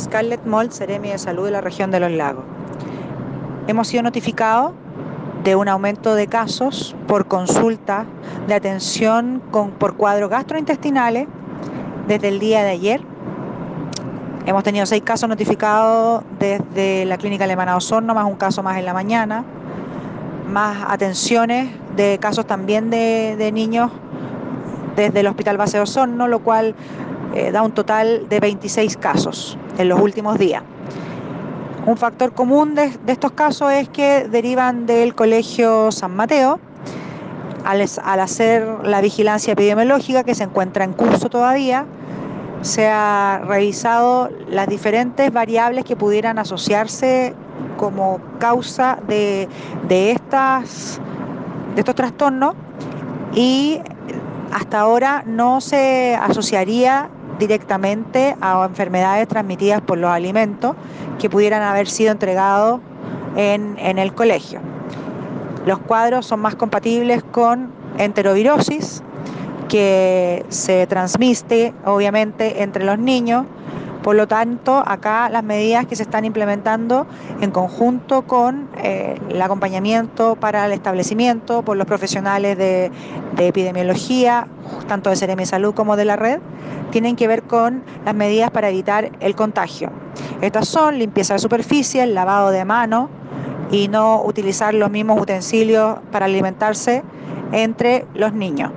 Scarlett Mold, Seremi de Salud de la región de los lagos. Hemos sido notificados de un aumento de casos por consulta de atención con, por cuadros gastrointestinales desde el día de ayer. Hemos tenido seis casos notificados desde la clínica alemana Osorno, más un caso más en la mañana, más atenciones de casos también de, de niños desde el Hospital Base Osorno, lo cual eh, da un total de 26 casos en los últimos días. Un factor común de, estos casos es que derivan del Colegio San Mateo, al, al, hacer la vigilancia epidemiológica que se encuentra en curso todavía, se ha revisado las diferentes variables que pudieran asociarse como causa de, de, estas, de estos trastornos y hasta ahora no se asociaría directamente a enfermedades transmitidas por los alimentos que pudieran haber sido entregados en, en el colegio. Los cuadros son más compatibles con enterovirosis, que se transmite obviamente entre los niños por lo tanto, acá las medidas que se están implementando en conjunto con eh, el acompañamiento para el establecimiento por los profesionales de, epidemiología, tanto de Seremi Salud como de la red, tienen que ver con las medidas para evitar el contagio. Estas son limpieza de superficie, lavado de mano y no utilizar los mismos utensilios para alimentarse entre los niños.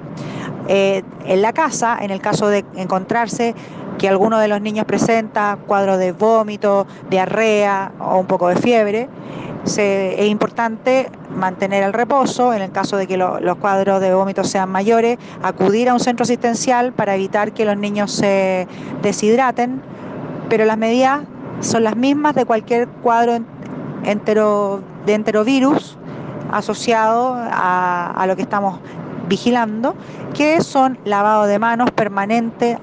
Eh, en la casa, en el caso de encontrarse que alguno de los niños presenta cuadros de vómito, diarrea o un poco de fiebre, es importante mantener el reposo, en el caso de que los cuadros de vómito sean mayores, acudir a un centro asistencial para evitar que los niños se deshidraten, pero las medidas son las mismas de cualquier cuadro entero, de enterovirus asociado a lo que estamos vigilando, que son lavado de manos permanente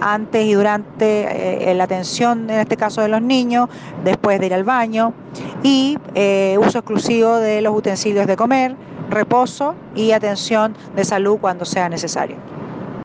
antes y durante eh, la atención, en este caso de los niños, después de ir al baño, y eh, uso exclusivo de los utensilios de comer, reposo y atención de salud cuando sea necesario.